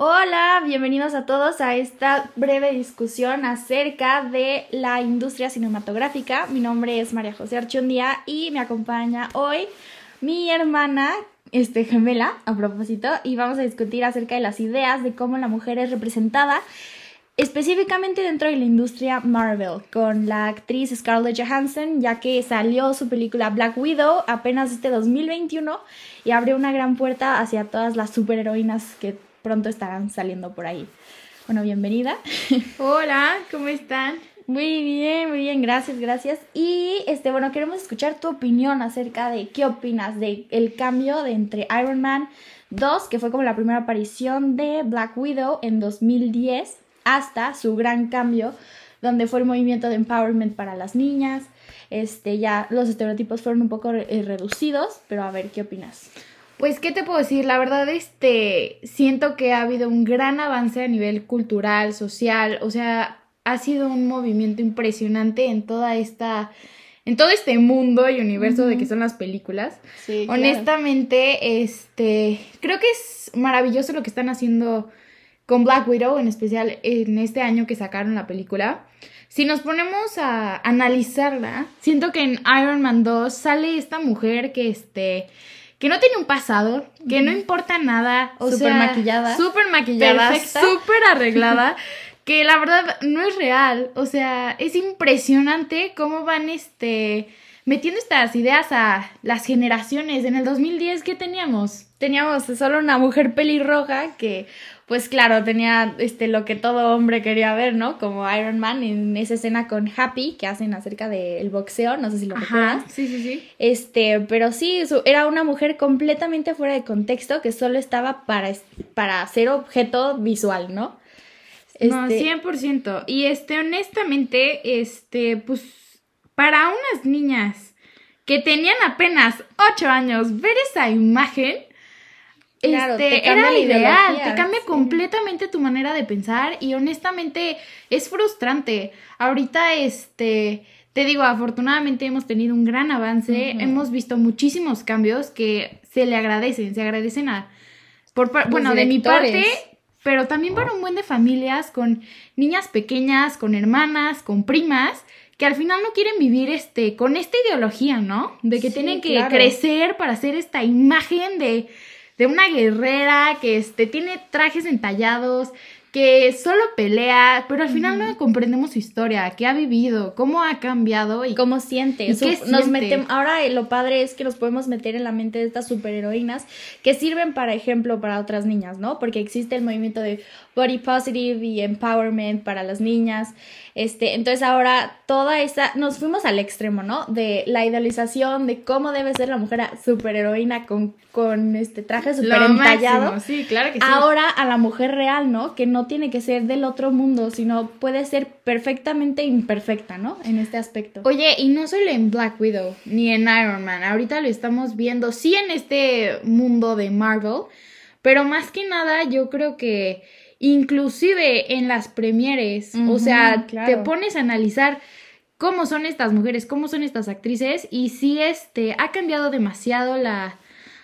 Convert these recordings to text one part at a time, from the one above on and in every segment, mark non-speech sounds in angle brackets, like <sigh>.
Hola, bienvenidos a todos a esta breve discusión acerca de la industria cinematográfica. Mi nombre es María José Archundía y me acompaña hoy mi hermana este, gemela, a propósito, y vamos a discutir acerca de las ideas de cómo la mujer es representada específicamente dentro de la industria Marvel, con la actriz Scarlett Johansson, ya que salió su película Black Widow apenas este 2021 y abrió una gran puerta hacia todas las superheroínas que pronto estarán saliendo por ahí. Bueno, bienvenida. <laughs> Hola, ¿cómo están? Muy bien, muy bien, gracias, gracias. Y este, bueno, queremos escuchar tu opinión acerca de qué opinas de el cambio de entre Iron Man 2, que fue como la primera aparición de Black Widow en 2010 hasta su gran cambio, donde fue el movimiento de empowerment para las niñas. Este, ya los estereotipos fueron un poco eh, reducidos, pero a ver, ¿qué opinas? Pues, ¿qué te puedo decir? La verdad, este, siento que ha habido un gran avance a nivel cultural, social, o sea, ha sido un movimiento impresionante en toda esta, en todo este mundo y universo de que son las películas. Sí, Honestamente, este, creo que es maravilloso lo que están haciendo con Black Widow, en especial en este año que sacaron la película. Si nos ponemos a analizarla, siento que en Iron Man 2 sale esta mujer que este que no tiene un pasado, que no importa nada, o Súper maquillada. súper maquillada, súper arreglada, <laughs> que la verdad no es real, o sea, es impresionante cómo van este metiendo estas ideas a las generaciones. En el 2010 ¿qué teníamos? Teníamos solo una mujer pelirroja que, pues claro, tenía este lo que todo hombre quería ver, ¿no? Como Iron Man en esa escena con Happy que hacen acerca del boxeo, no sé si lo recuerdas. sí, sí, sí. Este, pero sí, era una mujer completamente fuera de contexto que solo estaba para, para ser objeto visual, ¿no? No, Este, 100%. Y este, honestamente, este, pues, para unas niñas que tenían apenas 8 años, ver esa imagen, Claro, este, te era ideal, te cambia sí. completamente tu manera de pensar y honestamente es frustrante. Ahorita, este, te digo, afortunadamente hemos tenido un gran avance, hemos visto muchísimos cambios que se le agradecen, se agradecen a, por, Los bueno, de mi parte, pero también para un buen de familias con niñas pequeñas, con hermanas, con primas, que al final no quieren vivir este con esta ideología, ¿no? De que Sí, tienen que claro. crecer para hacer esta imagen de, de una guerrera que este, tiene trajes entallados, que solo pelea, pero al final no comprendemos su historia, qué ha vivido, cómo ha cambiado y ¿Cómo siente? ¿Y qué nos siente? metem- ahora eh, lo padre es que nos podemos meter en la mente de estas superheroínas que sirven para ejemplo para otras niñas, ¿no? Porque existe el movimiento de body positive y empowerment para las niñas. Este, entonces ahora toda esa nos fuimos al extremo, ¿no? De la idealización de cómo debe ser la mujer superheroína con con este traje super entallado. sí, claro que sí. Ahora a la mujer real, ¿no? Que no tiene que ser del otro mundo, sino puede ser perfectamente imperfecta, ¿no? En este aspecto. Oye, y no solo en Black Widow ni en Iron Man, ahorita lo estamos viendo, sí en este mundo de Marvel, pero más que nada yo creo que inclusive en las premieres, o sea, claro. te pones a analizar cómo son estas mujeres, cómo son estas actrices y sí este ha cambiado demasiado la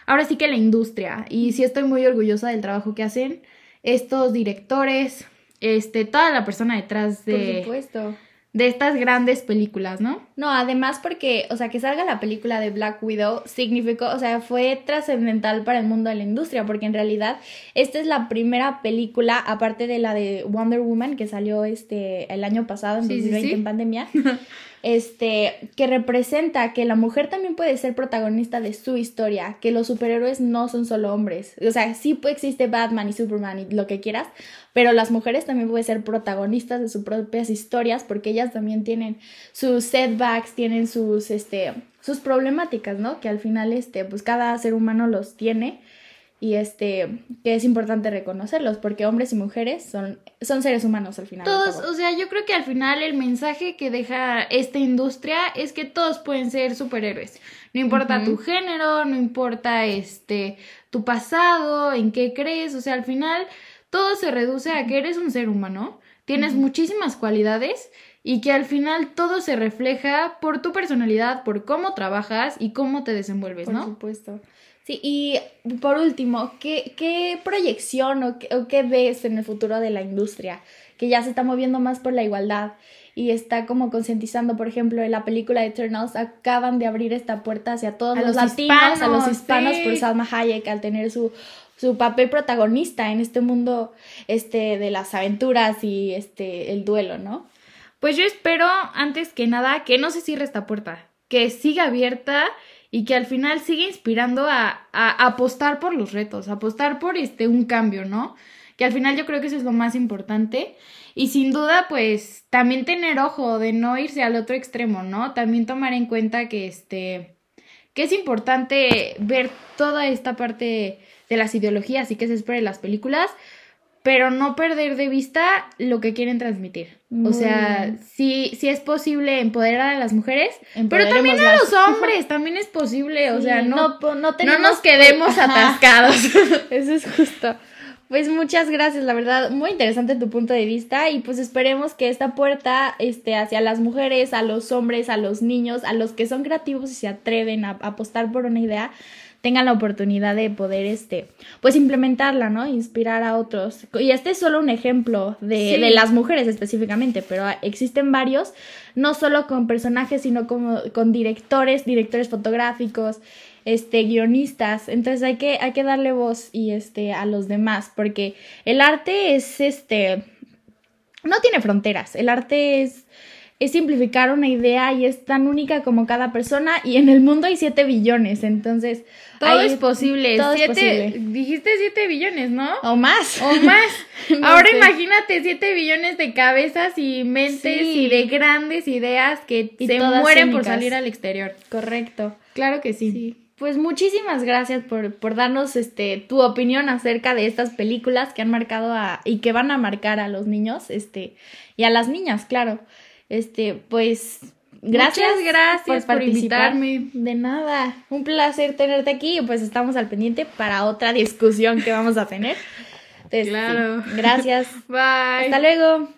ahora sí que la industria y sí estoy muy orgullosa del trabajo que hacen estos directores, este toda la persona detrás Por de supuesto. de estas grandes películas, ¿no? No, además porque, o sea, que salga la película de Black Widow significó, o sea, fue trascendental para el mundo de la industria, porque en realidad esta es la primera película, aparte de la de Wonder Woman, que salió este el año pasado, en Sí, sí, 2020 sí. en pandemia, <laughs> este, que representa que la mujer también puede ser protagonista de su historia, que los superhéroes no son solo hombres. O sea, sí existe Batman y Superman y lo que quieras, pero las mujeres también pueden ser protagonistas de sus propias historias porque ellas también tienen sus tienen sus, este, sus problemáticas, ¿no? Que al final, este, pues cada ser humano los tiene y este, que es importante reconocerlos porque hombres y mujeres son, son seres humanos al final. Todos, o sea, yo creo que al final el mensaje que deja esta industria es que todos pueden ser superhéroes. No importa tu género, no importa este tu pasado, en qué crees, o sea, al final todo se reduce a que eres un ser humano, tienes muchísimas cualidades y que al final todo se refleja por tu personalidad, por cómo trabajas y cómo te desenvuelves, Por ¿no? supuesto. Sí, y por último, ¿qué, qué proyección o qué, o qué ves en el futuro de la industria? Que ya se está moviendo más por la igualdad y está como concientizando, por ejemplo, en la película Eternals acaban de abrir esta puerta hacia todos A los, los latinos, a los hispanos, hispanos sí. por Salma Hayek al tener su su papel protagonista en este mundo este de las aventuras y este el duelo, ¿no? Pues yo espero, antes que nada, que no se cierre esta puerta, que siga abierta y que al final siga inspirando a, a apostar por los retos, apostar por este un cambio, ¿no? Que al final yo creo que eso es lo más importante. Y sin duda, pues, también tener ojo de no irse al otro extremo, ¿no? También tomar en cuenta que este que es importante ver toda esta parte de las ideologías y que se espera en las películas, pero no perder de vista lo que quieren transmitir. Muy o sea, sí, sí es posible empoderar a las mujeres, pero también a los hombres, también es posible, o Sí, sea, no, no, nos quedemos <laughs> atascados. Eso es justo. Pues muchas gracias, la verdad, muy interesante tu punto de vista y pues esperemos que esta puerta este, hacia las mujeres, a los hombres, a los niños, a los que son creativos y se atreven a, a apostar por una idea, tengan la oportunidad de poder, este, pues implementarla, ¿no? Inspirar a otros. Y este es solo un ejemplo de, Sí. de las mujeres específicamente, pero existen varios, no solo con personajes, sino como con directores, directores fotográficos, este, guionistas. Entonces hay que, hay que darle voz y este, a los demás, porque el arte es este, no tiene fronteras. El arte es, es simplificar una idea y es tan única como cada persona y en el mundo hay 7 billones, entonces... Todo hay- es posible. todo es Siete- posible. Dijiste 7 billones, ¿no? O más. O más. <laughs> No Ahora sé. imagínate 7 billones de cabezas y mentes Sí. y de grandes ideas que Y se mueren por salir al exterior. Correcto. Claro que sí. Sí. Pues muchísimas gracias por, por darnos este tu opinión acerca de estas películas que han marcado a y que van a marcar a los niños, este, y a las niñas, claro. Este, pues gracias, Muchas gracias por invitarme. De nada. Un placer tenerte aquí y pues estamos al pendiente para otra discusión que vamos a tener. Entonces, <laughs> sí, Claro. gracias. <laughs> Bye. Hasta luego.